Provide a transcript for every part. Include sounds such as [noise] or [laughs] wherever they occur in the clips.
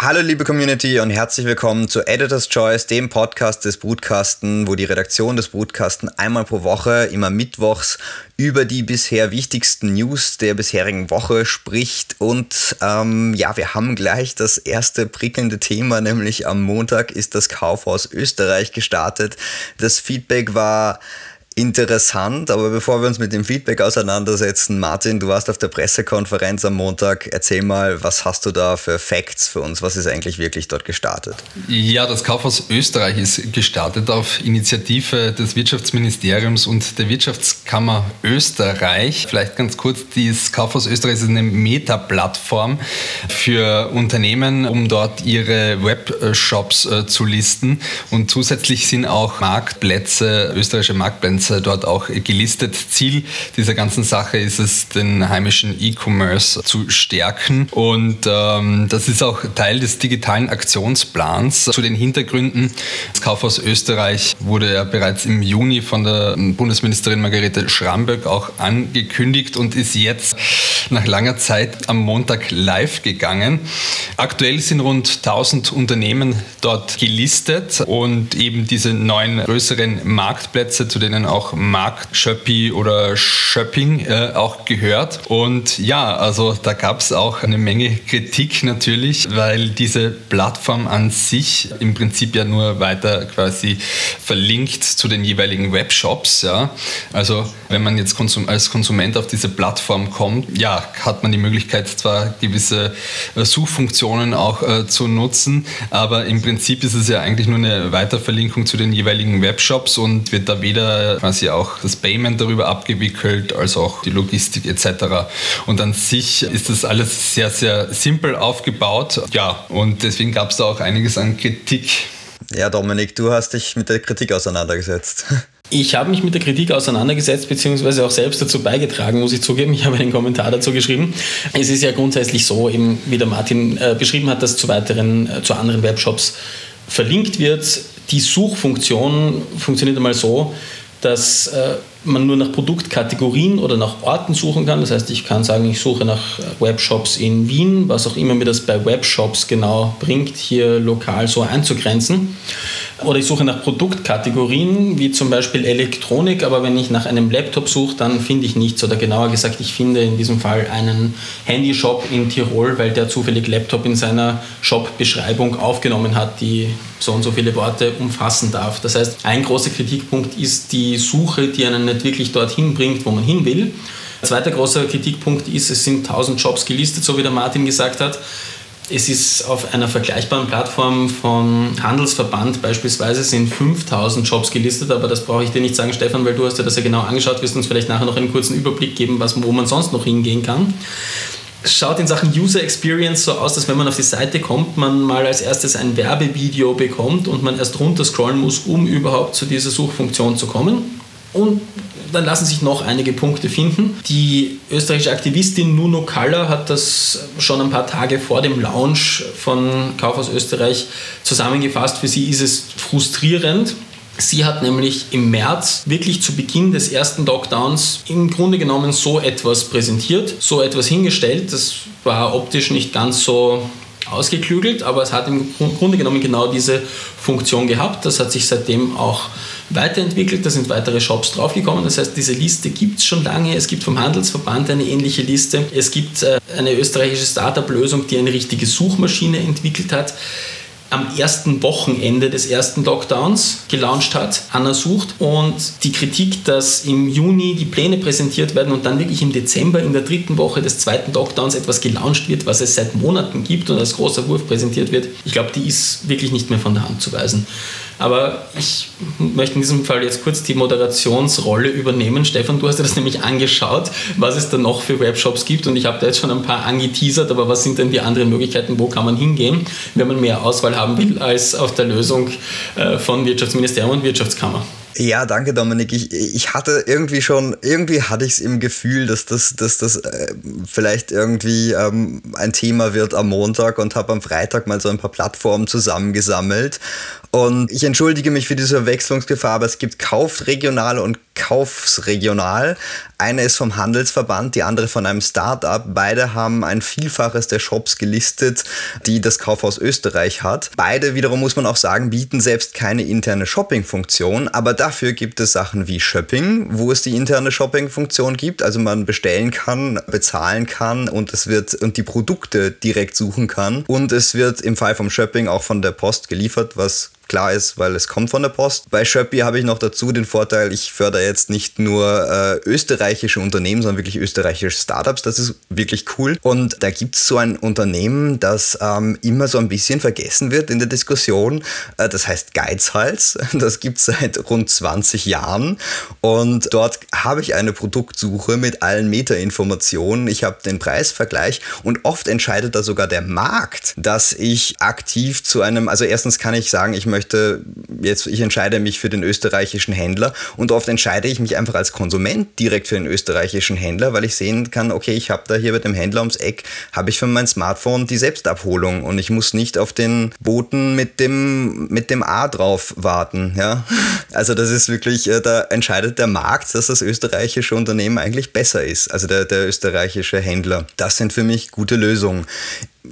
Hallo liebe Community und herzlich willkommen zu Editor's Choice, dem Podcast des Brutkasten, wo die Redaktion des Brutkasten einmal pro Woche, immer mittwochs, über die bisher wichtigsten News der bisherigen Woche spricht. Und ähm, ja, wir haben gleich das erste prickelnde Thema, nämlich am Montag ist das Kaufhaus Österreich gestartet. Das Feedback war interessant, aber bevor wir uns mit dem Feedback auseinandersetzen, Martin, du warst auf der Pressekonferenz am Montag. Erzähl mal, was hast du da für Facts für uns? Was ist eigentlich wirklich dort gestartet? Ja, das Kaufhaus Österreich ist gestartet auf Initiative des Wirtschaftsministeriums und der Wirtschaftskammer Österreich. Vielleicht ganz kurz, das Kaufhaus Österreich ist eine Meta-Plattform für Unternehmen, um dort ihre Webshops äh, zu listen und zusätzlich sind auch Marktplätze, österreichische Marktplätze dort auch gelistet. Ziel dieser ganzen Sache ist es, den heimischen E-Commerce zu stärken. Und ähm, das ist auch Teil des digitalen Aktionsplans. Zu den Hintergründen. Das Kaufhaus Österreich wurde ja bereits im Juni von der Bundesministerin Margarete Schramböck auch angekündigt und ist jetzt nach langer Zeit am Montag live gegangen. Aktuell sind rund 1000 Unternehmen dort gelistet und eben diese neun größeren Marktplätze, zu denen auch auch Markt Schöppi oder Shopping äh, auch gehört. Und ja, also da gab es auch eine Menge Kritik natürlich, weil diese Plattform an sich im Prinzip ja nur weiter quasi verlinkt zu den jeweiligen Webshops. Ja. Also wenn man jetzt Konsum als Konsument auf diese Plattform kommt, ja, hat man die Möglichkeit zwar gewisse äh, Suchfunktionen auch äh, zu nutzen, aber im Prinzip ist es ja eigentlich nur eine Weiterverlinkung zu den jeweiligen Webshops und wird da weder quasi auch das Payment darüber abgewickelt, als auch die Logistik etc. Und an sich ist das alles sehr, sehr simpel aufgebaut. Ja, und deswegen gab es da auch einiges an Kritik. Ja, Dominik, du hast dich mit der Kritik auseinandergesetzt. [laughs] Ich habe mich mit der Kritik auseinandergesetzt, beziehungsweise auch selbst dazu beigetragen, muss ich zugeben. Ich habe einen Kommentar dazu geschrieben. Es ist ja grundsätzlich so, eben wie der Martin äh, beschrieben hat, dass zu weiteren, äh, zu anderen Webshops verlinkt wird. Die Suchfunktion funktioniert einmal so, dass äh, man nur nach Produktkategorien oder nach Orten suchen kann. Das heißt, ich kann sagen, ich suche nach Webshops in Wien, was auch immer mir das bei Webshops genau bringt, hier lokal so einzugrenzen. Oder ich suche nach Produktkategorien, wie zum Beispiel Elektronik, aber wenn ich nach einem Laptop suche, dann finde ich nichts. Oder genauer gesagt, ich finde in diesem Fall einen Handyshop in Tirol, weil der zufällig Laptop in seiner Shop-Beschreibung aufgenommen hat, die so und so viele Worte umfassen darf. Das heißt, ein großer Kritikpunkt ist die Suche, die einen nicht wirklich dorthin bringt, wo man hin will. Zweiter großer Kritikpunkt ist, es sind 1000 Jobs gelistet, so wie der Martin gesagt hat. Es ist auf einer vergleichbaren Plattform von Handelsverband beispielsweise sind 5000 Jobs gelistet, aber das brauche ich dir nicht sagen, Stefan, weil du hast dir das ja genau angeschaut, wirst uns vielleicht nachher noch einen kurzen Überblick geben, was, wo man sonst noch hingehen kann. Schaut in Sachen User Experience so aus, dass wenn man auf die Seite kommt, man mal als erstes ein Werbevideo bekommt und man erst runter scrollen muss, um überhaupt zu dieser Suchfunktion zu kommen. Und dann lassen sich noch einige Punkte finden. Die österreichische Aktivistin Nuno Kaller hat das schon ein paar Tage vor dem Launch von Kaufhaus Österreich zusammengefasst. Für sie ist es frustrierend, Sie hat nämlich im März wirklich zu Beginn des ersten Lockdowns im Grunde genommen so etwas präsentiert, so etwas hingestellt. Das war optisch nicht ganz so ausgeklügelt, aber es hat im Grunde genommen genau diese Funktion gehabt. Das hat sich seitdem auch weiterentwickelt, da sind weitere Shops draufgekommen. Das heißt, diese Liste gibt es schon lange. Es gibt vom Handelsverband eine ähnliche Liste. Es gibt äh, eine österreichische Startup-Lösung, die eine richtige Suchmaschine entwickelt hat am ersten Wochenende des ersten Lockdowns gelauncht hat, Anna sucht. Und die Kritik, dass im Juni die Pläne präsentiert werden und dann wirklich im Dezember in der dritten Woche des zweiten Lockdowns etwas gelauncht wird, was es seit Monaten gibt und als großer Wurf präsentiert wird, ich glaube, die ist wirklich nicht mehr von der Hand zu weisen. Aber ich möchte in diesem Fall jetzt kurz die Moderationsrolle übernehmen. Stefan, du hast dir das nämlich angeschaut, was es da noch für Webshops gibt und ich habe da jetzt schon ein paar angeteasert, aber was sind denn die anderen Möglichkeiten, wo kann man hingehen, wenn man mehr Auswahl haben will als auf der Lösung äh, von Wirtschaftsministerium und Wirtschaftskammer? Ja, danke Dominik. Ich, ich hatte irgendwie schon, irgendwie hatte ich es im Gefühl, dass das, dass das äh, vielleicht irgendwie ähm, ein Thema wird am Montag und habe am Freitag mal so ein paar Plattformen zusammengesammelt. Und ich entschuldige mich für diese Verwechslungsgefahr, aber es gibt Kaufregional und Kaufsregional. Eine ist vom Handelsverband, die andere von einem Start-up. Beide haben ein Vielfaches der Shops gelistet, die das Kaufhaus Österreich hat. Beide wiederum muss man auch sagen, bieten selbst keine interne Shopping-Funktion, aber dafür gibt es Sachen wie Shopping, wo es die interne Shopping-Funktion gibt, also man bestellen kann, bezahlen kann und es wird und die Produkte direkt suchen kann und es wird im Fall vom Shopping auch von der Post geliefert, was klar ist, weil es kommt von der Post. Bei Shopee habe ich noch dazu den Vorteil, ich fördere jetzt nicht nur äh, österreichische Unternehmen, sondern wirklich österreichische Startups. Das ist wirklich cool. Und da gibt es so ein Unternehmen, das ähm, immer so ein bisschen vergessen wird in der Diskussion. Äh, das heißt Geizhals. [laughs] Das gibt es seit rund 20 Jahren. Und dort habe ich eine Produktsuche mit allen Metainformationen. Ich habe den Preisvergleich und oft entscheidet da sogar der Markt, dass ich aktiv zu einem, also erstens kann ich sagen, ich möchte möchte, jetzt, ich entscheide mich für den österreichischen Händler und oft entscheide ich mich einfach als Konsument direkt für den österreichischen Händler, weil ich sehen kann, okay, ich habe da hier bei dem Händler ums Eck, habe ich für mein Smartphone die Selbstabholung und ich muss nicht auf den Boten mit dem, mit dem A drauf warten. Ja? Also das ist wirklich, äh, da entscheidet der Markt, dass das österreichische Unternehmen eigentlich besser ist, also der, der österreichische Händler. Das sind für mich gute Lösungen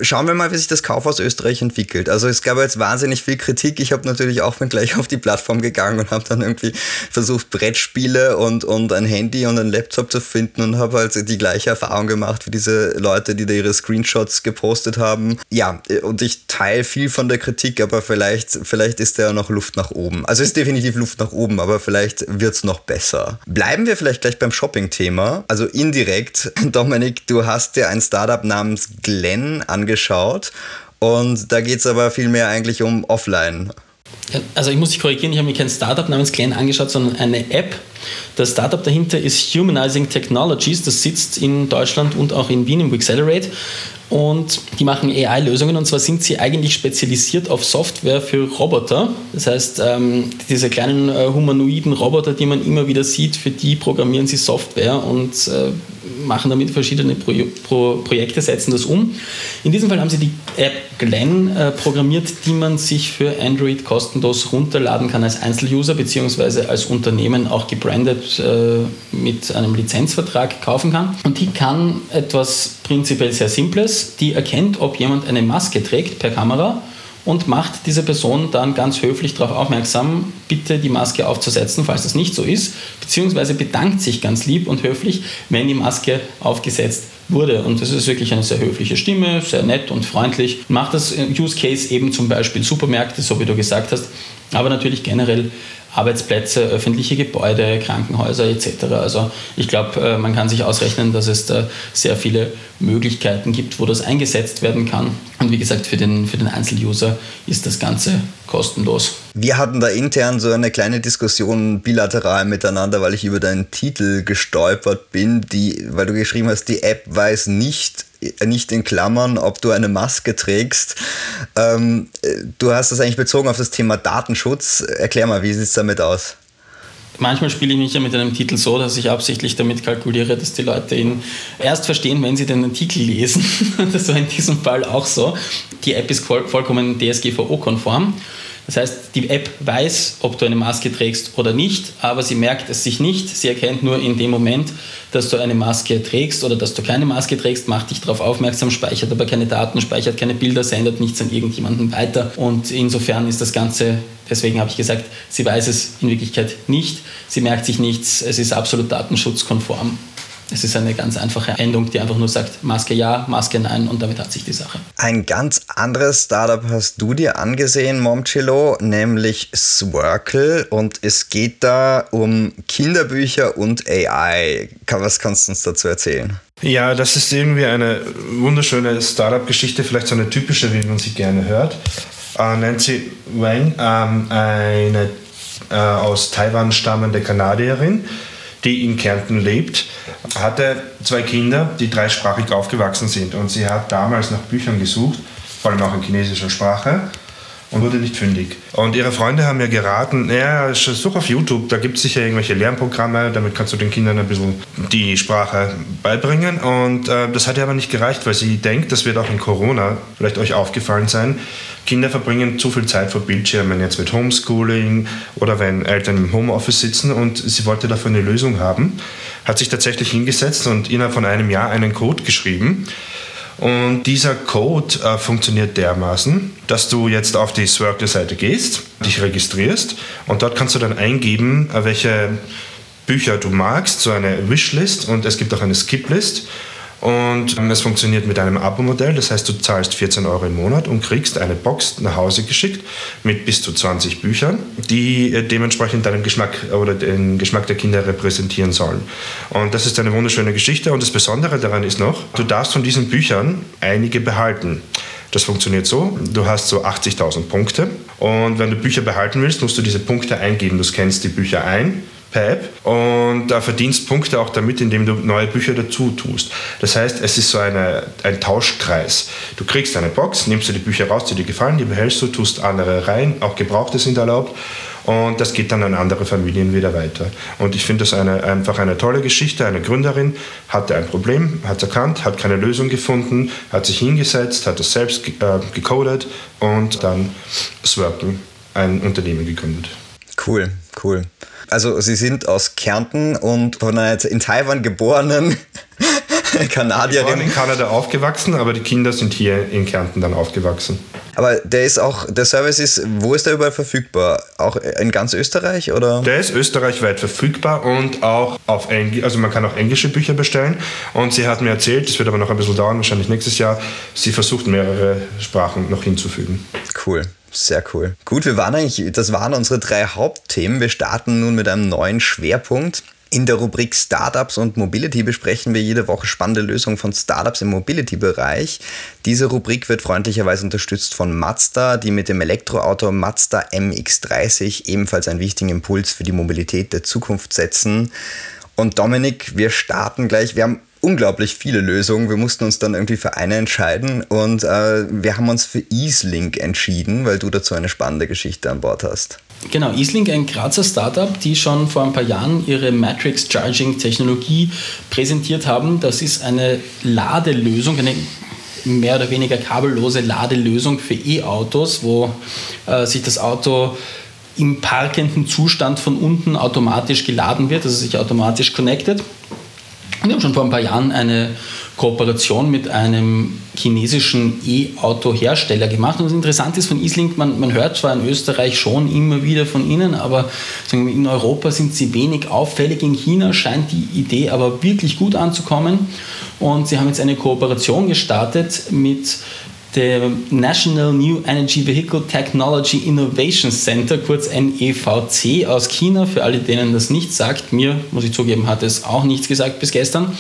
schauen wir mal, wie sich das Kaufhaus Österreich entwickelt. Also es gab jetzt wahnsinnig viel Kritik. Ich habe natürlich auch mal gleich auf die Plattform gegangen und habe dann irgendwie versucht, Brettspiele und, und ein Handy und ein Laptop zu finden und habe halt die gleiche Erfahrung gemacht wie diese Leute, die da ihre Screenshots gepostet haben. Ja, und ich teile viel von der Kritik, aber vielleicht, vielleicht ist da ja noch Luft nach oben. Also es ist definitiv Luft nach oben, aber vielleicht wird es noch besser. Bleiben wir vielleicht gleich beim Shopping-Thema. Also indirekt, [laughs] Dominik, du hast dir ein Startup namens Glenn an angeschaut. Und da geht es aber vielmehr eigentlich um Offline. Also ich muss dich korrigieren, ich habe mir kein Startup namens Glenn angeschaut, sondern eine App. Das Startup dahinter ist Humanizing Technologies, das sitzt in Deutschland und auch in Wien im Accelerate und die machen AI-Lösungen und zwar sind sie eigentlich spezialisiert auf Software für Roboter. Das heißt, ähm, diese kleinen äh, humanoiden Roboter, die man immer wieder sieht, für die programmieren sie Software und äh, machen damit verschiedene Pro Pro Projekte, setzen das um. In diesem Fall haben sie die App Glen äh, programmiert, die man sich für Android kostenlos runterladen kann als Einzeluser bzw. als Unternehmen auch gebrandet äh, mit einem Lizenzvertrag kaufen kann. Und die kann etwas prinzipiell sehr Simples. Die erkennt, ob jemand eine Maske trägt per Kamera und macht diese Person dann ganz höflich darauf aufmerksam, bitte die Maske aufzusetzen, falls das nicht so ist, beziehungsweise bedankt sich ganz lieb und höflich, wenn die Maske aufgesetzt wurde. Und das ist wirklich eine sehr höfliche Stimme, sehr nett und freundlich. Macht das Use Case eben zum Beispiel Supermärkte, so wie du gesagt hast, aber natürlich generell Arbeitsplätze, öffentliche Gebäude, Krankenhäuser etc. Also ich glaube, äh, man kann sich ausrechnen, dass es da sehr viele Möglichkeiten gibt, wo das eingesetzt werden kann. Und wie gesagt, für den, für den Einzeluser ist das Ganze kostenlos. Wir hatten da intern so eine kleine Diskussion bilateral miteinander, weil ich über deinen Titel gestolpert bin, die, weil du geschrieben hast, die App weiß nicht, nicht in Klammern, ob du eine Maske trägst. Ähm, du hast das eigentlich bezogen auf das Thema Datenschutz. Erklär mal, wie sieht es damit aus? Manchmal spiele ich mich ja mit einem Titel so, dass ich absichtlich damit kalkuliere, dass die Leute ihn erst verstehen, wenn sie den Artikel lesen. [laughs] Das war in diesem Fall auch so. Die App ist vollkommen DSGVO-konform. Das heißt, die App weiß, ob du eine Maske trägst oder nicht, aber sie merkt es sich nicht. Sie erkennt nur in dem Moment, dass du eine Maske trägst oder dass du keine Maske trägst, macht dich darauf aufmerksam, speichert aber keine Daten, speichert keine Bilder, sendet nichts an irgendjemanden weiter. Und insofern ist das Ganze, deswegen habe ich gesagt, sie weiß es in Wirklichkeit nicht, sie merkt sich nichts, es ist absolut datenschutzkonform. Es ist eine ganz einfache Endung, die einfach nur sagt, Maske ja, Maske nein und damit hat sich die Sache. Ein ganz anderes Startup hast du dir angesehen, Momchilo, nämlich Swirkle und es geht da um Kinderbücher und AI. Was kannst du uns dazu erzählen? Ja, das ist irgendwie eine wunderschöne Startup-Geschichte, vielleicht so eine typische, wie man sie gerne hört. Äh, Nancy Wang, ähm, eine äh, aus Taiwan stammende Kanadierin, die in Kärnten lebt, hatte zwei Kinder, die dreisprachig aufgewachsen sind. Und sie hat damals nach Büchern gesucht, vor allem auch in chinesischer Sprache. Und wurde nicht fündig. Und ihre Freunde haben mir geraten, ja, such auf YouTube, da gibt es sicher irgendwelche Lernprogramme, damit kannst du den Kindern ein bisschen die Sprache beibringen. Und äh, das hat ihr aber nicht gereicht, weil sie denkt, das wird auch in Corona vielleicht euch aufgefallen sein, Kinder verbringen zu viel Zeit vor Bildschirmen, jetzt mit Homeschooling oder wenn Eltern im Homeoffice sitzen und sie wollte dafür eine Lösung haben, hat sich tatsächlich hingesetzt und innerhalb von einem Jahr einen Code geschrieben. Und dieser Code äh, funktioniert dermaßen, dass du jetzt auf die Swirkle-Seite gehst, dich registrierst und dort kannst du dann eingeben, äh, welche Bücher du magst, so eine Wishlist und es gibt auch eine Skiplist und es funktioniert mit einem Abo-Modell, das heißt, du zahlst 14 Euro im Monat und kriegst eine Box nach Hause geschickt mit bis zu 20 Büchern, die äh, dementsprechend deinen Geschmack oder den Geschmack der Kinder repräsentieren sollen. Und das ist eine wunderschöne Geschichte und das Besondere daran ist noch, du darfst von diesen Büchern einige behalten. Das funktioniert so, du hast so 80.000 Punkte und wenn du Bücher behalten willst, musst du diese Punkte eingeben. Du scannst die Bücher ein, Pep und da verdienst Punkte auch damit, indem du neue Bücher dazu tust. Das heißt, es ist so eine, ein Tauschkreis. Du kriegst eine Box, nimmst du die Bücher raus, die dir gefallen, die behältst du, tust andere rein, auch Gebrauchte sind erlaubt und das geht dann an andere Familien wieder weiter. Und ich finde das eine, einfach eine tolle Geschichte. Eine Gründerin hatte ein Problem, hat es erkannt, hat keine Lösung gefunden, hat sich hingesetzt, hat es selbst äh, gecodet und dann Swirple, ein Unternehmen gegründet. Cool, cool. Also Sie sind aus Kärnten und von einer in Taiwan geborenen [laughs] Kanadierin. Geboren in Kanada aufgewachsen, aber die Kinder sind hier in Kärnten dann aufgewachsen. Aber der ist auch, der Service ist, wo ist der überall verfügbar? Auch in ganz Österreich oder? Der ist österreichweit verfügbar und auch auf Englisch, also man kann auch englische Bücher bestellen. Und sie hat mir erzählt, das wird aber noch ein bisschen dauern, wahrscheinlich nächstes Jahr, sie versucht mehrere Sprachen noch hinzufügen. Cool. Sehr cool. Gut, wir waren eigentlich, das waren unsere drei Hauptthemen. Wir starten nun mit einem neuen Schwerpunkt. In der Rubrik Startups und Mobility besprechen wir jede Woche spannende Lösungen von Startups im Mobility-Bereich. Diese Rubrik wird freundlicherweise unterstützt von Mazda, die mit dem Elektroauto Mazda MX30 ebenfalls einen wichtigen Impuls für die Mobilität der Zukunft setzen. Und Dominik, wir starten gleich. Wir haben unglaublich viele Lösungen. Wir mussten uns dann irgendwie für eine entscheiden und äh, wir haben uns für EaseLink entschieden, weil du dazu eine spannende Geschichte an Bord hast. Genau, EaseLink, ein Grazer Startup, die schon vor ein paar Jahren ihre Matrix Charging Technologie präsentiert haben. Das ist eine Ladelösung, eine mehr oder weniger kabellose Ladelösung für E-Autos, wo äh, sich das Auto im parkenden Zustand von unten automatisch geladen wird, also sich automatisch connected. Wir haben schon vor ein paar Jahren eine Kooperation mit einem chinesischen E-Auto-Hersteller gemacht. Und das Interessante ist von Easlink, man, man hört zwar in Österreich schon immer wieder von ihnen, aber in Europa sind sie wenig auffällig. In China scheint die Idee aber wirklich gut anzukommen. Und sie haben jetzt eine Kooperation gestartet mit der National New Energy Vehicle Technology Innovation Center, kurz NEVC aus China, für alle, denen das nichts sagt. Mir, muss ich zugeben, hat es auch nichts gesagt bis gestern.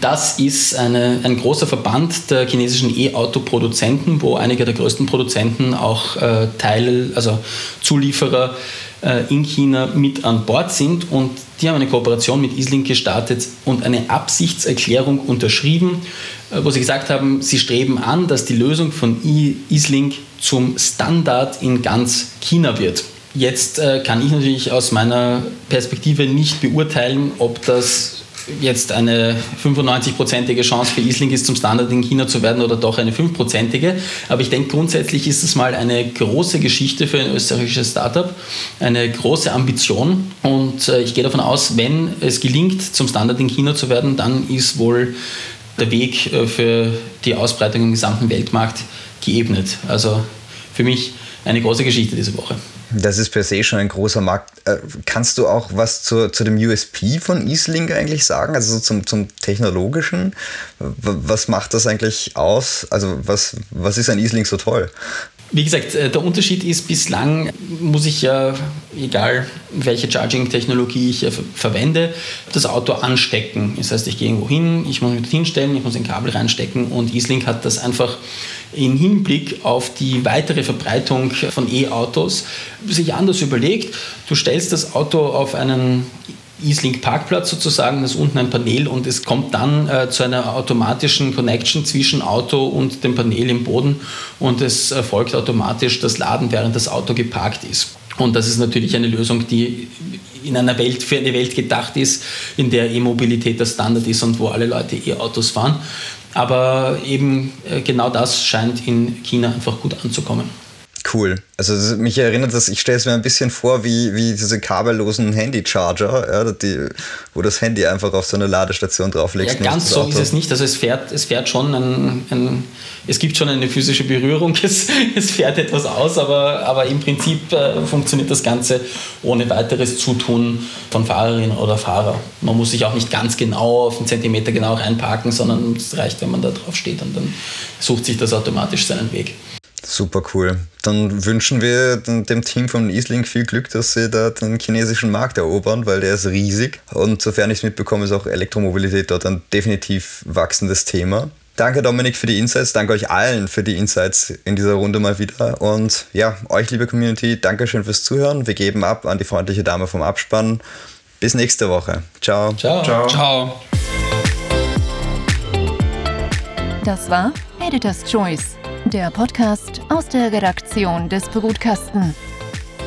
Das ist eine, ein großer Verband der chinesischen E-Auto-Produzenten, wo einige der größten Produzenten auch äh, Teil, also Zulieferer äh, in China mit an Bord sind und die haben eine Kooperation mit Islink gestartet und eine Absichtserklärung unterschrieben, wo sie gesagt haben, sie streben an, dass die Lösung von Islink zum Standard in ganz China wird. Jetzt äh, kann ich natürlich aus meiner Perspektive nicht beurteilen, ob das jetzt eine 95-prozentige Chance für Isling ist, zum Standard in China zu werden oder doch eine 5-prozentige. Aber ich denke, grundsätzlich ist es mal eine große Geschichte für ein österreichisches Startup, eine große Ambition. Und äh, ich gehe davon aus, wenn es gelingt, zum Standard in China zu werden, dann ist wohl der Weg äh, für die Ausbreitung im gesamten Weltmarkt geebnet. Also für mich eine große Geschichte diese Woche. Das ist per se schon ein großer Markt. Äh, kannst du auch was zu, zu dem USP von EaseLink eigentlich sagen? Also so zum, zum technologischen? Was macht das eigentlich aus? Also was, was ist an EaseLink so toll? Wie gesagt, äh, der Unterschied ist, bislang muss ich ja, egal welche Charging-Technologie ich verwende, das Auto anstecken. Das heißt, ich gehe irgendwo hin, ich muss mich hinstellen, ich muss ein Kabel reinstecken und EaseLink hat das einfach im Hinblick auf die weitere Verbreitung von E-Autos sich anders überlegt. Du stellst das Auto auf einen EaseLink Parkplatz sozusagen, das ist unten ein Panel und es kommt dann äh, zu einer automatischen Connection zwischen Auto und dem Panel im Boden und es erfolgt automatisch das Laden, während das Auto geparkt ist. Und das ist natürlich eine Lösung, die in einer Welt für eine Welt gedacht ist, in der E-Mobilität der Standard ist und wo alle Leute E-Autos fahren. Aber eben äh, genau das scheint in China einfach gut anzukommen. Cool. Also mich erinnert das, ich stelle es mir ein bisschen vor wie, wie diese kabellosen Handy-Charger, ja, die, wo das Handy einfach auf so eine Ladestation drauflegst. Ja, ganz so ist es nicht. Also es fährt, es fährt schon ein, ein es gibt schon eine physische Berührung, [laughs] es, es fährt etwas aus, aber, aber im Prinzip äh, funktioniert das Ganze ohne weiteres Zutun von Fahrerin oder Fahrer. Man muss sich auch nicht ganz genau auf einen Zentimeter genau reinparken, sondern es reicht, wenn man da drauf steht und dann sucht sich das automatisch seinen Weg. Super cool. Dann wünschen wir dem Team von Easlink viel Glück, dass sie da den chinesischen Markt erobern, weil der ist riesig. Und sofern ich es mitbekomme, ist auch Elektromobilität dort ein definitiv wachsendes Thema. Danke Dominik für die Insights, danke euch allen für die Insights in dieser Runde mal wieder. Und ja, euch liebe Community, danke schön fürs Zuhören. Wir geben ab an die freundliche Dame vom Abspann. Bis nächste Woche. Ciao. Ciao. Ciao. Ciao. Das war Editor's Choice der Podcast aus der Redaktion des Brutkasten.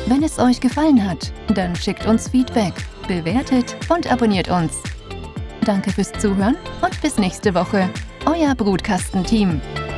Wenn es euch gefallen hat, dann schickt uns Feedback, bewertet und abonniert uns. Danke fürs Zuhören und bis nächste Woche. Euer Brutkastenteam. team